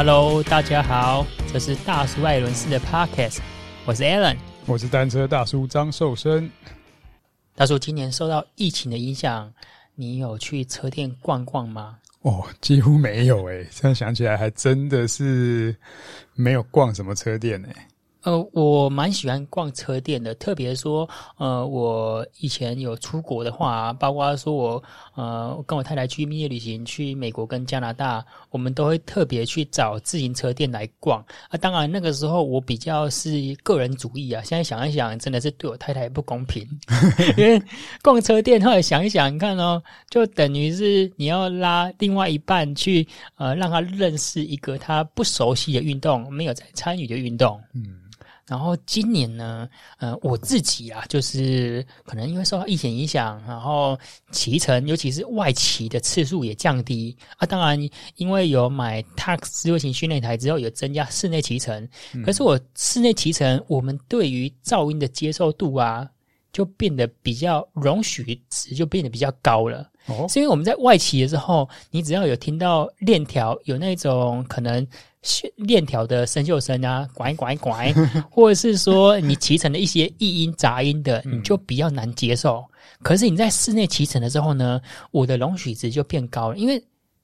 Hello，大家好，这是大叔艾伦斯的 Podcast，我是 Alan，我是单车大叔张寿生。大叔，今年受到疫情的影响，你有去车店逛逛吗？哦，几乎没有诶，现在想起来还真的是没有逛什么车店诶。呃，我蛮喜欢逛车店的，特别说，呃，我以前有出国的话，包括说我，呃，跟我太太去蜜月旅行，去美国跟加拿大，我们都会特别去找自行车店来逛。啊，当然那个时候我比较是个人主义啊，现在想一想，真的是对我太太不公平，因为逛车店后来想一想，你看哦，就等于是你要拉另外一半去，呃，让他认识一个他不熟悉的运动，没有在参与的运动，嗯。然后今年呢，呃，我自己啊，就是可能因为受到疫情影响，然后骑乘，尤其是外骑的次数也降低啊。当然，因为有买 Tacx 智慧型训练台之后，有增加室内骑乘。嗯。可是我室内骑乘，我们对于噪音的接受度啊，就变得比较容许值就变得比较高了。哦，是因为我们在外骑的时候，你只要有听到链条有那种可能。链条的生锈声啊，拐拐拐，或者是说你骑乘的一些异音杂音的，你就比较难接受。可是你在室内骑乘的时候呢，我的容许值就变高了，因为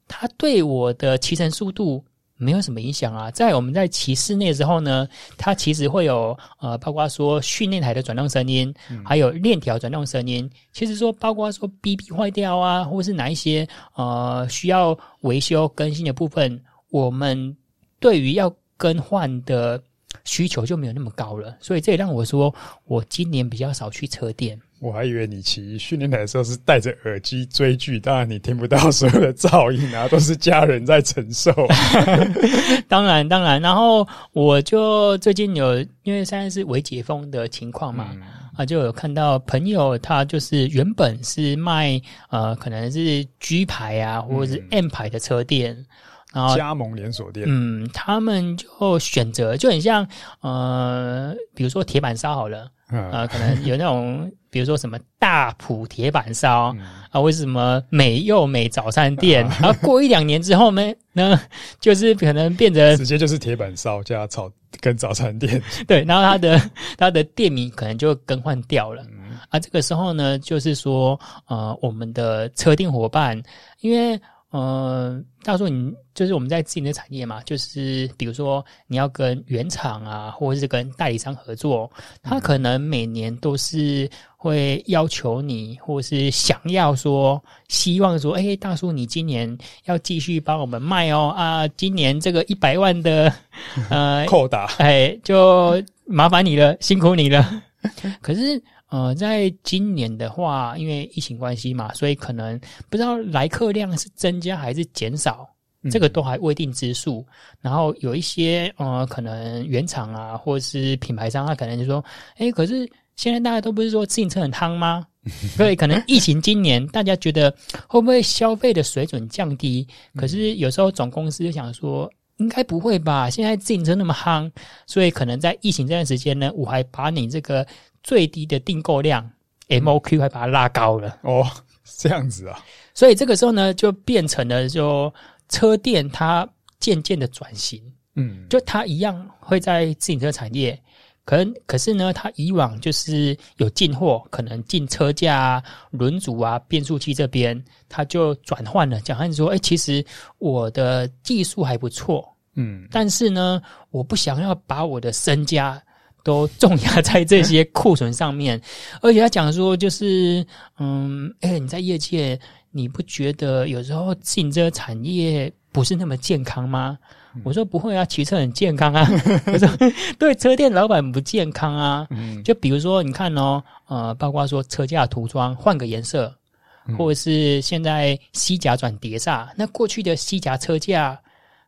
它对我的骑乘速度没有什么影响啊。在我们在骑室内的时候呢，它其实会有呃，包括说训练台的转动声音，还有链条转动声音。其实说包括说 BB 坏掉啊，或是哪一些呃需要维修更新的部分，我们。对于要更换的需求就没有那么高了，所以这也让我说，我今年比较少去车店。我还以为你骑训练台的时候是戴着耳机追剧，当然你听不到所有的噪音啊，都是家人在承受。当然，当然。然后我就最近有，因为现在是微解封的情况嘛，嗯、啊，就有看到朋友他就是原本是卖呃，可能是 G 牌啊，或者是 M 牌的车店。嗯然后加盟连锁店，嗯，他们就选择就很像，呃，比如说铁板烧好了，啊、呃，可能有那种，比如说什么大埔铁板烧、嗯、啊，为什么美又美早餐店，然后过一两年之后呢，那就是可能变成直接就是铁板烧加炒跟早餐店，对，然后它的它的店名可能就更换掉了，嗯、啊，这个时候呢，就是说，呃，我们的车店伙伴，因为。呃，大叔，你就是我们在自己的产业嘛，就是比如说你要跟原厂啊，或者是跟代理商合作，他可能每年都是会要求你，或者是想要说，希望说，哎，大叔，你今年要继续帮我们卖哦啊，今年这个一百万的呃扣打，哎，就麻烦你了，辛苦你了。可是。呃，在今年的话，因为疫情关系嘛，所以可能不知道来客量是增加还是减少，嗯、这个都还未定之数。然后有一些呃，可能原厂啊，或者是品牌商，他可能就说：“哎，可是现在大家都不是说自行车很夯吗？所以可能疫情今年大家觉得会不会消费的水准降低？可是有时候总公司就想说，应该不会吧？现在自行车那么夯，所以可能在疫情这段时间呢，我还把你这个。”最低的订购量，MOQ 还把它拉高了。哦，这样子啊，所以这个时候呢，就变成了就车店它渐渐的转型，嗯，就它一样会在自行车产业，可能可是呢，它以往就是有进货，可能进车架啊、轮组啊、变速器这边，它就转换了，讲汉说，哎，其实我的技术还不错，嗯，但是呢，我不想要把我的身家。都重压在这些库存上面，而且他讲说，就是，嗯，哎、欸，你在业界，你不觉得有时候自行车产业不是那么健康吗？嗯、我说不会啊，骑车很健康啊。我说对，车店老板不健康啊。嗯、就比如说，你看哦，呃，包括说车架涂装换个颜色，或者是现在西甲转碟刹，那过去的西甲车架。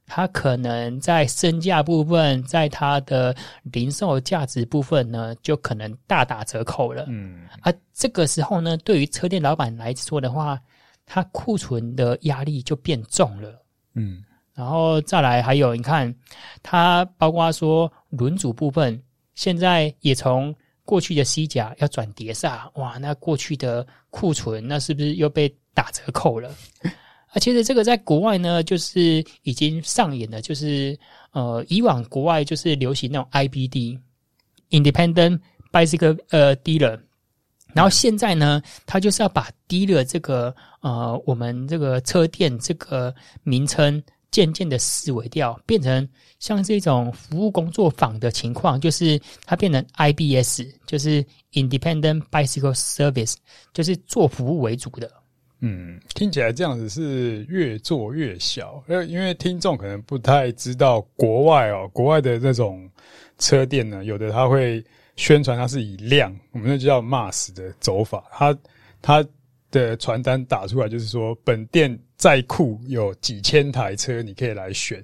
它可能在身价部分，在它的零售价值部分呢，就可能大打折扣了。嗯，而、啊、这个时候呢，对于车店老板来说的话，它库存的压力就变重了。嗯，然后再来还有，你看，它包括说轮组部分，现在也从过去的西甲要转碟刹，哇，那过去的库存那是不是又被打折扣了？啊，其实这个在国外呢，就是已经上演了，就是呃，以往国外就是流行那种 IBD（Independent Bicycle 呃 Dealer），然后现在呢，他就是要把 Dealer 这个呃，我们这个车店这个名称渐渐的式微掉，变成像是一种服务工作坊的情况，就是它变成 IBS，就是 Independent Bicycle Service，就是做服务为主的。嗯，听起来这样子是越做越小，因为因为听众可能不太知道国外哦，国外的那种车店呢，有的他会宣传它是以量，我们那就叫 mass 的走法，它它的传单打出来就是说，本店在库有几千台车，你可以来选。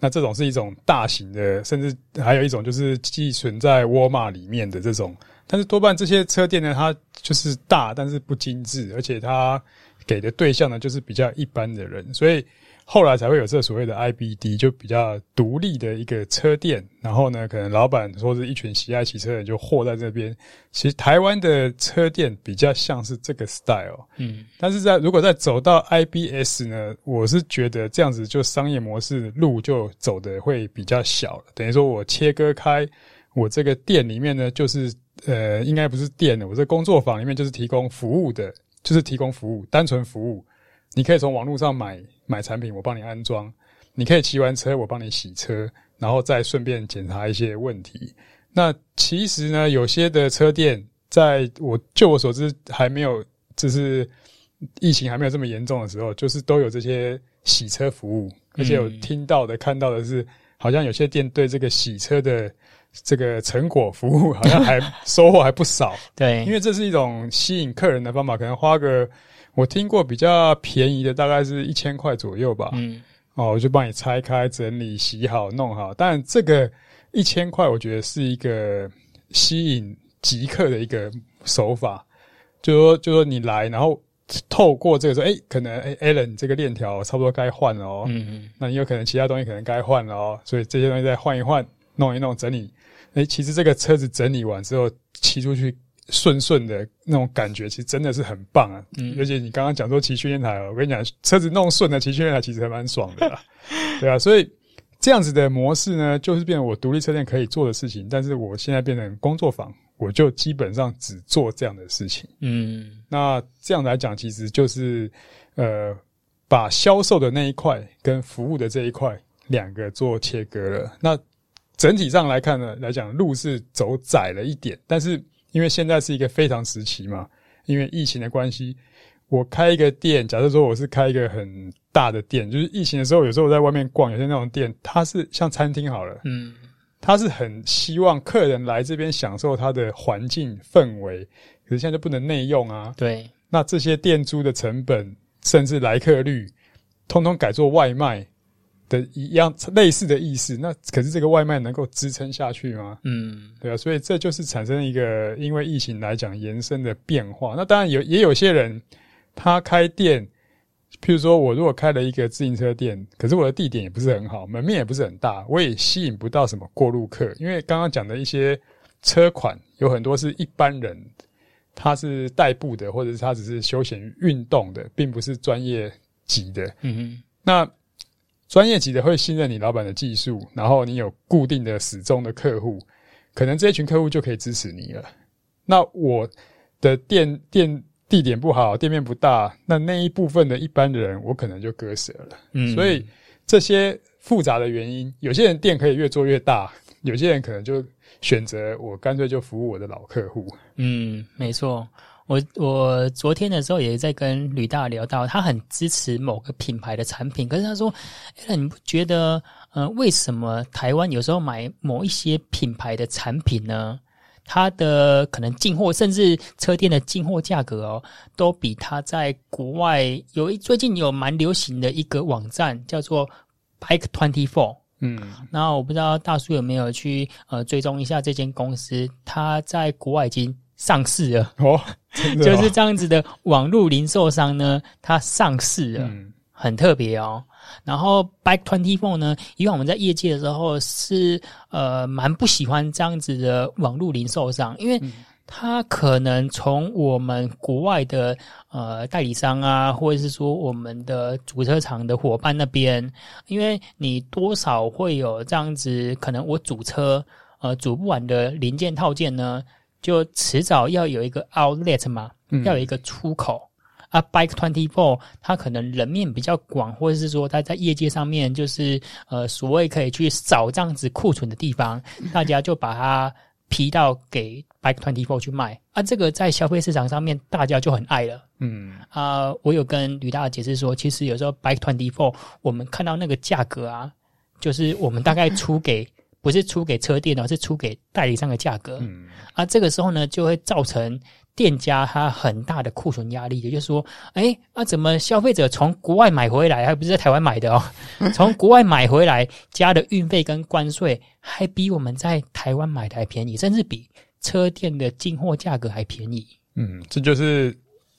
那这种是一种大型的，甚至还有一种就是寄存在沃尔玛里面的这种。但是多半这些车店呢，它就是大，但是不精致，而且它给的对象呢，就是比较一般的人，所以后来才会有这所谓的 IBD，就比较独立的一个车店。然后呢，可能老板说是一群喜爱骑车的人就和在这边。其实台湾的车店比较像是这个 style，嗯，但是在如果再走到 IBS 呢，我是觉得这样子就商业模式路就走的会比较小了，等于说我切割开我这个店里面呢，就是。呃，应该不是店的，我这工作坊里面就是提供服务的，就是提供服务，单纯服务。你可以从网络上买买产品，我帮你安装；你可以骑完车，我帮你洗车，然后再顺便检查一些问题。那其实呢，有些的车店，在我就我所知还没有，就是疫情还没有这么严重的时候，就是都有这些洗车服务，而且有听到的、看到的是，好像有些店对这个洗车的。这个成果服务好像还收获还不少，对，因为这是一种吸引客人的方法，可能花个我听过比较便宜的，大概是一千块左右吧。嗯，哦，我就帮你拆开、整理、洗好、弄好。但这个一千块，我觉得是一个吸引极客的一个手法，就说就说你来，然后透过这个说，哎，可能哎，Allen 这个链条差不多该换了哦。嗯嗯，那你有可能其他东西可能该换了哦，所以这些东西再换一换，弄一弄，整理。诶、欸，其实这个车子整理完之后骑出去顺顺的那种感觉，其实真的是很棒啊！嗯，而且你刚刚讲说骑训练台，我跟你讲，车子弄顺了骑训练台其实还蛮爽的啦，对啊，所以这样子的模式呢，就是变成我独立车店可以做的事情，但是我现在变成工作坊，我就基本上只做这样的事情。嗯，那这样来讲，其实就是呃，把销售的那一块跟服务的这一块两个做切割了。那整体上来看呢，来讲路是走窄了一点，但是因为现在是一个非常时期嘛，因为疫情的关系，我开一个店，假设说我是开一个很大的店，就是疫情的时候，有时候我在外面逛，有些那种店，它是像餐厅好了，嗯，它是很希望客人来这边享受它的环境氛围，可是现在就不能内用啊，对，那这些店租的成本，甚至来客率，通通改做外卖。的一样类似的意思，那可是这个外卖能够支撑下去吗？嗯，对啊，所以这就是产生一个因为疫情来讲延伸的变化。那当然有也有些人他开店，譬如说我如果开了一个自行车店，可是我的地点也不是很好，门面也不是很大，我也吸引不到什么过路客。因为刚刚讲的一些车款有很多是一般人，他是代步的，或者是他只是休闲运动的，并不是专业级的。嗯哼，那。专业级的会信任你老板的技术，然后你有固定的始终的客户，可能这一群客户就可以支持你了。那我的店店地点不好，店面不大，那那一部分的一般的人，我可能就割舍了。嗯，所以这些复杂的原因，有些人店可以越做越大，有些人可能就选择我干脆就服务我的老客户。嗯，没错。我我昨天的时候也在跟吕大聊到，他很支持某个品牌的产品，可是他说：“哎，你不觉得，呃，为什么台湾有时候买某一些品牌的产品呢？它的可能进货，甚至车店的进货价格哦，都比他在国外有一最近有蛮流行的一个网站叫做 Bike Twenty Four。嗯，那我不知道大叔有没有去呃追踪一下这间公司，他在国外已经。上市了。哦，哦，就是这样子的网络零售商呢，它上市了，嗯、很特别哦。然后 Bike Twenty Four 呢，以往我们在业界的时候是呃蛮不喜欢这样子的网络零售商，因为它可能从我们国外的呃代理商啊，或者是说我们的主车厂的伙伴那边，因为你多少会有这样子，可能我主车呃组不完的零件套件呢，就迟早要有一个 outlet 嘛，嗯、要有一个出口。啊，Bike Twenty Four，它可能人面比较广，或者是说它在业界上面就是呃所谓可以去扫这样子库存的地方，大家就把它批到给 Bike Twenty Four 去卖。啊，这个在消费市场上面大家就很爱了。嗯，啊，我有跟吕大解释说，其实有时候 Bike Twenty Four 我们看到那个价格啊，就是我们大概出给不是出给车店而，是出给代理商的价格。嗯，啊，这个时候呢就会造成。店家他很大的库存压力，也就是说，哎，啊，怎么消费者从国外买回来，还不是在台湾买的哦？从国外买回来加的运费跟关税，还比我们在台湾买的还便宜，甚至比车店的进货价格还便宜。嗯，这就是。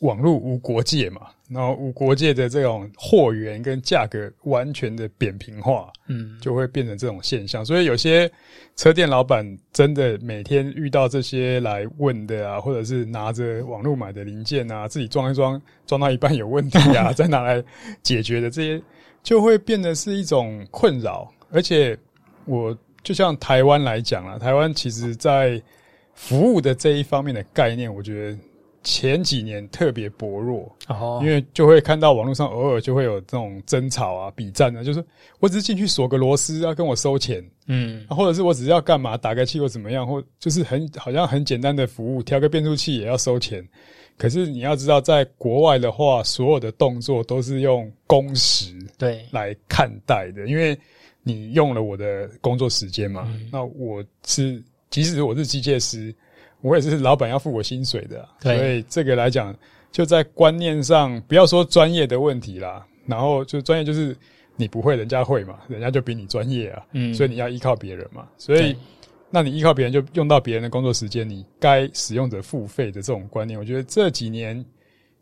网络无国界嘛，然后无国界的这种货源跟价格完全的扁平化，嗯，就会变成这种现象。所以有些车店老板真的每天遇到这些来问的啊，或者是拿着网络买的零件啊，自己装一装，装到一半有问题啊，再拿来解决的这些，就会变得是一种困扰。而且我就像台湾来讲啊，台湾其实在服务的这一方面的概念，我觉得。前几年特别薄弱，哦，因为就会看到网络上偶尔就会有这种争吵啊、比战啊，就是我只是进去锁个螺丝啊，跟我收钱，嗯，或者是我只是要干嘛打个气或怎么样，或就是很好像很简单的服务，调个变速器也要收钱。可是你要知道，在国外的话，所有的动作都是用工时对。来看待的，因为你用了我的工作时间嘛，嗯，那我是即使我是机械师。我也是老板要付我薪水的，所以这个来讲，就在观念上，不要说专业的问题啦，然后就专业就是你不会，人家会嘛，人家就比你专业啊，嗯，所以你要依靠别人嘛，所以那你依靠别人就用到别人的工作时间，你该使用者付费的这种观念，我觉得这几年，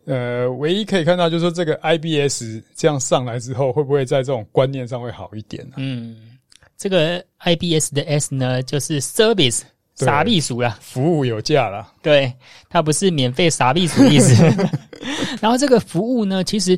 呃，唯一可以看到就是说这个 IBS 这样上来之后，会不会在这种观念上会好一点呢？嗯，这个 IBS 的 S 呢，就是 Service。傻避暑啦，服务有价啦。对，它不是免费傻避暑意思。然后这个服务呢，其实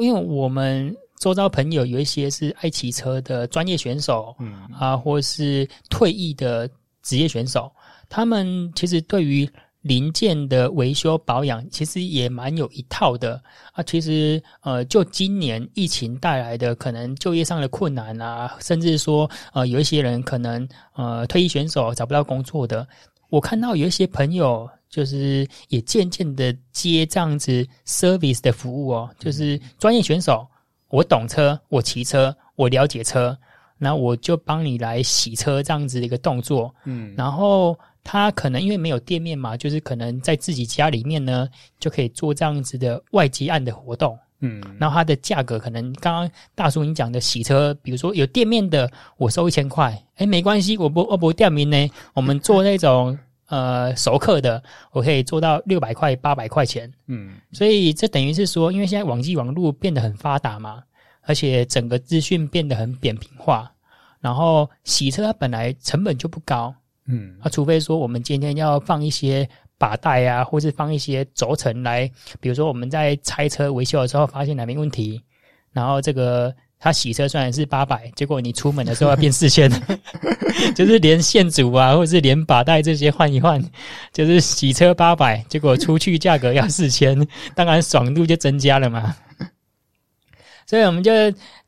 因为我们周遭朋友有一些是爱骑车的专业选手，嗯啊，或是退役的职业选手，他们其实对于。零件的维修保养其实也蛮有一套的啊。其实呃，就今年疫情带来的可能就业上的困难啊，甚至说呃，有一些人可能呃，退役选手找不到工作的，我看到有一些朋友就是也渐渐的接这样子 service 的服务哦，就是专业选手，我懂车，我骑车，我了解车，那我就帮你来洗车这样子的一个动作，嗯，然后。他可能因为没有店面嘛，就是可能在自己家里面呢，就可以做这样子的外接案的活动。嗯，然后它的价格可能刚刚大叔你讲的洗车，比如说有店面的，我收一千块，哎，没关系，我不我不店名呢，我们做那种呃熟客的，我可以做到六百块八百块钱。嗯，所以这等于是说，因为现在网际网络变得很发达嘛，而且整个资讯变得很扁平化，然后洗车它本来成本就不高。嗯，啊，除非说我们今天要放一些把带啊，或是放一些轴承来，比如说我们在拆车维修的时候发现哪边问题，然后这个他洗车虽然是八百，结果你出门的时候要变四千，就是连线组啊，或者是连把带这些换一换，就是洗车八百，结果出去价格要四千，当然爽度就增加了嘛。所以我们就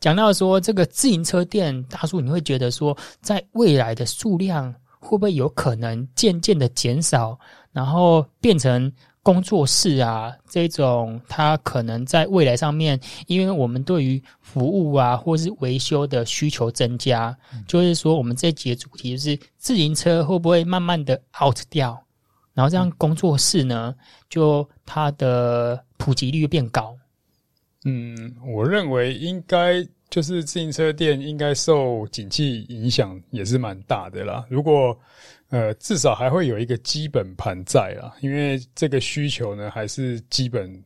讲到说，这个自行车店大叔，你会觉得说，在未来的数量。会不会有可能渐渐的减少，然后变成工作室啊？这种它可能在未来上面，因为我们对于服务啊，或是维修的需求增加，嗯、就是说，我们这节主题就是自行车会不会慢慢的 out 掉，然后这样工作室呢，就它的普及率变高。嗯，我认为应该。就是自行车店应该受景气影响也是蛮大的啦。如果呃至少还会有一个基本盘在啦，因为这个需求呢还是基本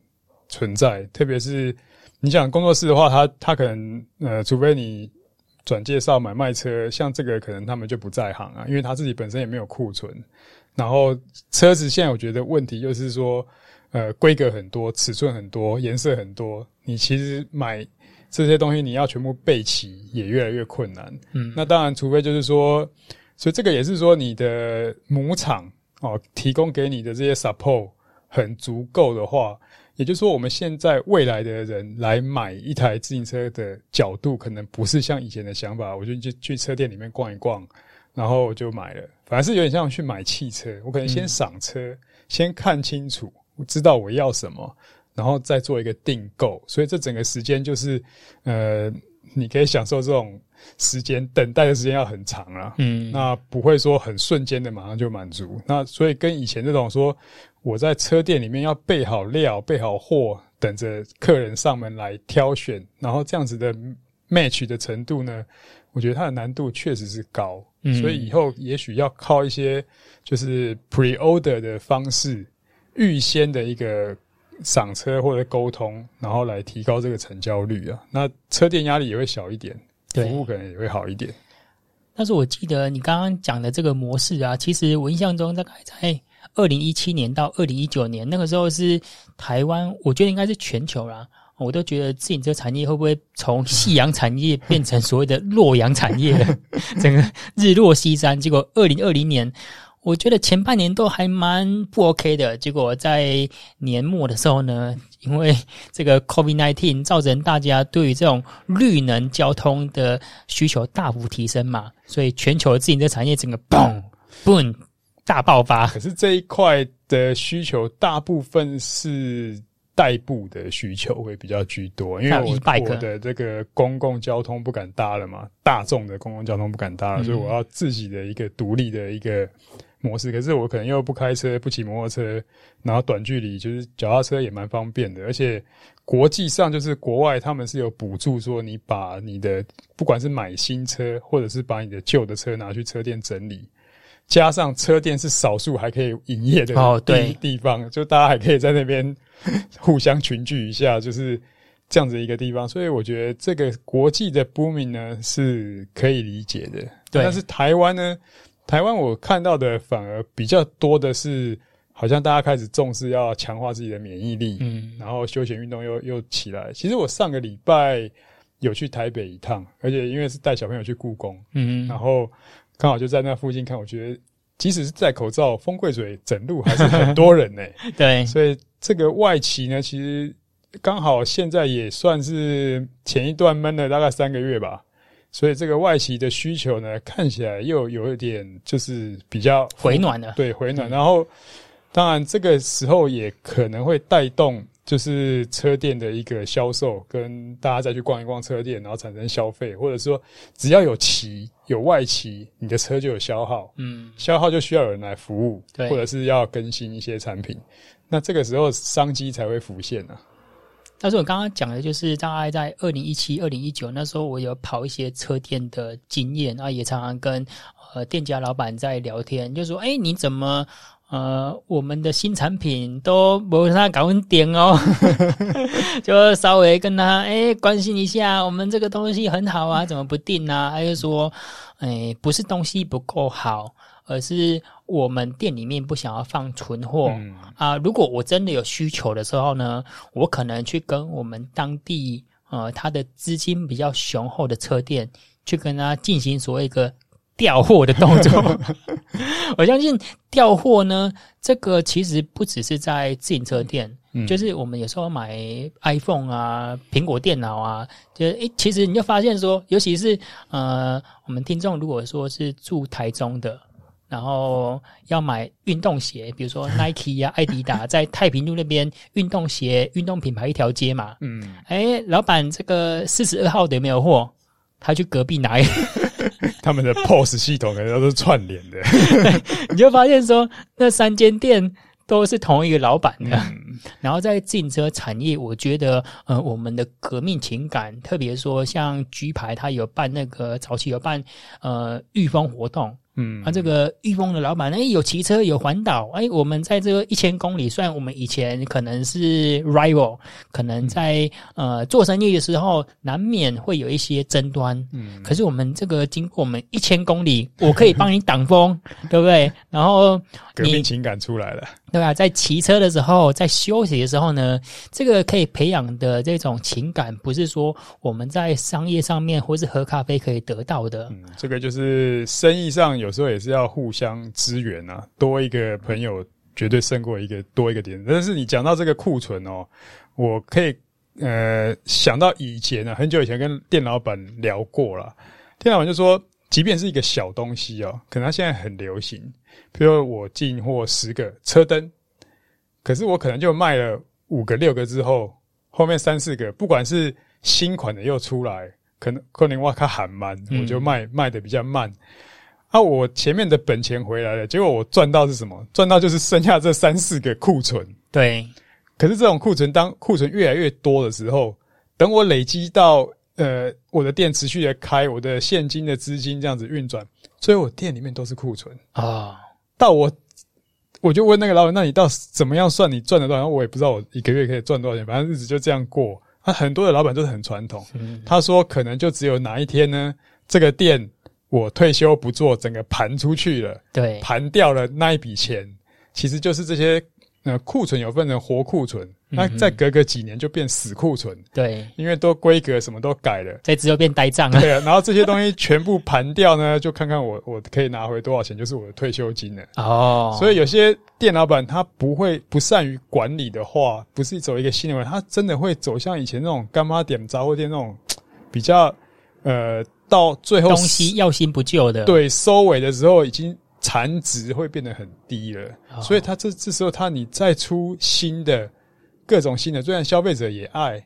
存在。特别是你想工作室的话，他他可能呃除非你转介绍买卖车，像这个可能他们就不在行啊，因为他自己本身也没有库存。然后车子现在我觉得问题就是说，呃，规格很多，尺寸很多，颜色很多，你其实买这些东西你要全部备齐也越来越困难。嗯，那当然，除非就是说，所以这个也是说你的母厂哦提供给你的这些 support 很足够的话。也就是说，我们现在未来的人来买一台自行车的角度，可能不是像以前的想法，我就去去车店里面逛一逛，然后我就买了。反而是有点像去买汽车，我可能先赏车，嗯、先看清楚，我知道我要什么，然后再做一个订购。所以这整个时间就是，呃，你可以享受这种时间，等待的时间要很长啊。嗯，那不会说很瞬间的马上就满足。那所以跟以前这种说。我在车店里面要备好料、备好货，等着客人上门来挑选，然后这样子的 match 的程度呢，我觉得它的难度确实是高，嗯，所以以后也许要靠一些就是 pre-order 的方式，预先的一个赏车或者沟通，然后来提高这个成交率啊。那车店压力也会小一点，服务可能也会好一点。但是我记得你刚刚讲的这个模式啊，其实我印象中大概在。二零一七年到二零一九年那个时候是台湾，我觉得应该是全球啦。我都觉得自行车产业会不会从夕阳产业变成所谓的洛阳产业了？整个日落西山。结果二零二零年，我觉得前半年都还蛮不 OK 的。结果在年末的时候呢，因为这个 COVID-19 造成大家对于这种绿能交通的需求大幅提升嘛，所以全球的自行车产业整个嘣嘣。大爆发，可是这一块的需求大部分是代步的需求会比较居多，因为我我的这个公共交通不敢搭了嘛，大众的公共交通不敢搭了，所以我要自己的一个独立的一个模式。可是我可能又不开车，不骑摩托车，然后短距离就是脚踏车也蛮方便的，而且国际上就是国外他们是有补助，说你把你的不管是买新车，或者是把你的旧的车拿去车店整理。加上车店是少数还可以营业的哦，对地方，就大家还可以在那边 互相群聚一下，就是这样子一个地方。所以我觉得这个国际的 booming 呢是可以理解的。对，但是台湾呢，台湾我看到的反而比较多的是，好像大家开始重视要强化自己的免疫力，嗯，然后休闲运动又又起来。其实我上个礼拜有去台北一趟，而且因为是带小朋友去故宫，嗯，然后。刚好就在那附近看，我觉得即使是戴口罩，风柜嘴整路还是很多人呢、欸。对，所以这个外企呢，其实刚好现在也算是前一段闷了大概三个月吧，所以这个外企的需求呢，看起来又有一点就是比较回暖了。对，回暖。然后当然这个时候也可能会带动。就是车店的一个销售，跟大家再去逛一逛车店，然后产生消费，或者说只要有骑有外骑，你的车就有消耗，嗯，消耗就需要有人来服务，对，或者是要更新一些产品，那这个时候商机才会浮现呢、啊。但是我刚刚讲的就是大概在二零一七、二零一九那时候，我有跑一些车店的经验，啊也常常跟呃店家老板在聊天，就说：“哎，你怎么？”呃，我们的新产品都没他搞稳点哦，就稍微跟他诶关心一下，我们这个东西很好啊，怎么不定呢、啊？他就说，诶不是东西不够好，而是我们店里面不想要放存货、嗯、啊。如果我真的有需求的时候呢，我可能去跟我们当地呃他的资金比较雄厚的车店去跟他进行所谓一个。调货的动作，我相信调货呢，这个其实不只是在自行车店，嗯、就是我们有时候买 iPhone 啊、苹果电脑啊，就是诶，其实你就发现说，尤其是呃，我们听众如果说是住台中的，然后要买运动鞋，比如说 Nike 呀、啊、艾迪达，在太平路那边运动鞋、运动品牌一条街嘛，嗯，哎，老板，这个四十二号的有没有货？他去隔壁拿一。他们的 POS 系统可能都是串联的，你就发现说那三间店都是同一个老板的。嗯、然后在自行车产业，我觉得呃，我们的革命情感，特别说像 G 牌，它有办那个早期有办呃御风活动，嗯，啊，这个裕丰的老板，哎，有骑车，有环岛，哎，我们在这个一千公里，虽然我们以前可能是 rival，可能在、嗯、呃做生意的时候难免会有一些争端，嗯，可是我们这个经过我们一千公里，我可以帮你挡风，对不对？然后革命情感出来了，对啊，在骑车的时候，在休息的时候呢，这个可以培养的这种情感，不是说我们在商业上面或是喝咖啡可以得到的，嗯，这个就是生意上。有时候也是要互相支援啊，多一个朋友绝对胜过一个多一个点。但是你讲到这个库存哦，我可以呃想到以前啊，很久以前跟店老板聊过了，店老板就说，即便是一个小东西哦，可能它现在很流行，比如说我进货十个车灯，可是我可能就卖了五个六个之后，后面三四个不管是新款的又出来，可能可能哇它喊慢，我就卖卖的比较慢。啊，我前面的本钱回来了，结果我赚到是什么？赚到就是剩下这三四个库存。对，可是这种库存，当库存越来越多的时候，等我累积到呃，我的店持续的开，我的现金的资金这样子运转，所以我店里面都是库存啊。到我我就问那个老板，那你到怎么样算你赚了多少？我也不知道我一个月可以赚多少钱，反正日子就这样过。他很多的老板都是很传统，他说可能就只有哪一天呢，这个店。我退休不做，整个盘出去了，对，盘掉了那一笔钱，其实就是这些呃库存有分成活库存，那、嗯、再隔个几年就变死库存，对，因为都规格什么都改了，这只有变呆账了，对啊，然后这些东西全部盘掉呢，就看看我我可以拿回多少钱，就是我的退休金了。哦，所以有些店老板他不会不善于管理的话，不是走一个新的，他真的会走向以前那种干妈点杂货店那种比较呃。到最后东西要新不旧的，对，收尾的时候已经残值会变得很低了，哦、所以他这这时候他你再出新的各种新的，虽然消费者也爱，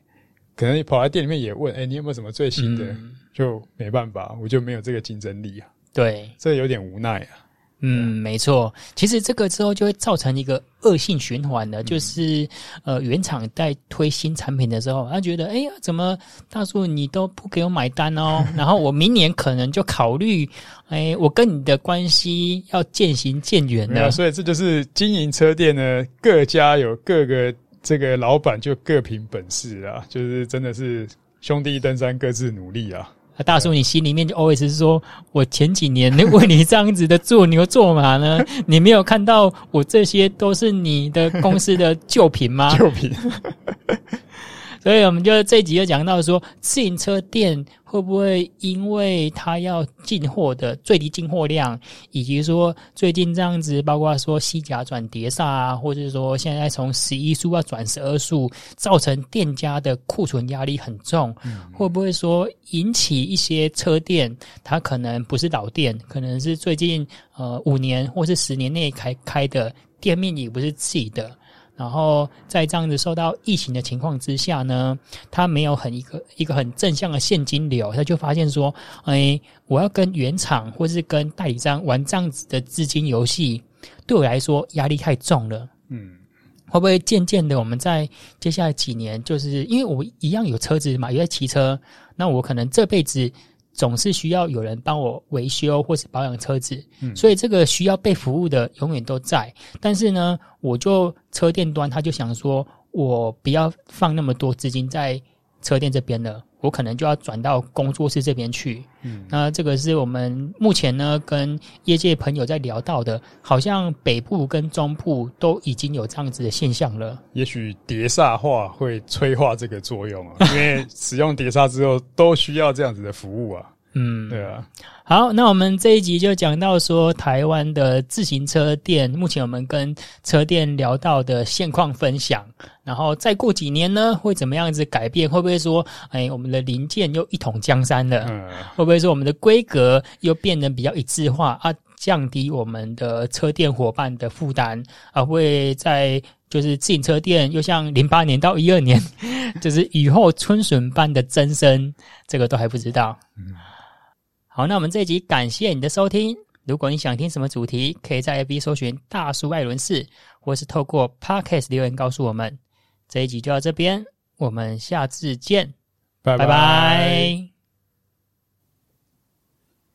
可能你跑来店里面也问，哎、欸，你有没有什么最新的？嗯、就没办法，我就没有这个竞争力啊。对，这有点无奈啊。嗯，没错。其实这个之后就会造成一个恶性循环的，就是呃，原厂在推新产品的时候，他觉得，哎呀，怎么大叔你都不给我买单哦？然后我明年可能就考虑，哎，我跟你的关系要渐行渐远了。所以这就是经营车店呢，各家有各个这个老板就各凭本事啊，就是真的是兄弟登山各自努力啊。大叔，你心里面就 always 是说，我前几年为你这样子的做牛做马呢，你没有看到我这些都是你的公司的旧品吗？旧品。所以我们就这一集就讲到说，自行车店会不会因为它要进货的最低进货量，以及说最近这样子，包括说西甲转碟刹啊，或者说现在从十一速要转十二速，造成店家的库存压力很重，嗯、会不会说引起一些车店，它可能不是老店，可能是最近呃五年或是十年内开开的店面，也不是自己的。然后在这样子受到疫情的情况之下呢，他没有很一个一个很正向的现金流，他就发现说，哎，我要跟原厂或是跟代理商玩这样子的资金游戏，对我来说压力太重了。嗯，会不会渐渐的我们在接下来几年，就是因为我一样有车子嘛，也在骑车，那我可能这辈子。总是需要有人帮我维修或是保养车子，嗯，所以这个需要被服务的永远都在。但是呢，我就车店端他就想说，我不要放那么多资金在车店这边了，我可能就要转到工作室这边去。嗯，那这个是我们目前呢跟业界朋友在聊到的，好像北部跟中部都已经有这样子的现象了。也许碟刹化会催化这个作用啊，因为使用碟刹之后都需要这样子的服务啊。嗯，对啊。好，那我们这一集就讲到说台湾的自行车店，目前我们跟车店聊到的现况分享。然后再过几年呢，会怎么样子改变？会不会说，哎，我们的零件又一统江山了？嗯，会不会说我们的规格又变得比较一致化啊？降低我们的车店伙伴的负担啊？会在就是自行车店又像零八年到一二年，就是雨后春笋般的增生？这个都还不知道。嗯。好，那我们这一集感谢你的收听。如果你想听什么主题，可以在 FB 搜寻“大叔艾伦士”，或是透过 Podcast 留言告诉我们。这一集就到这边，我们下次见，拜拜。拜拜。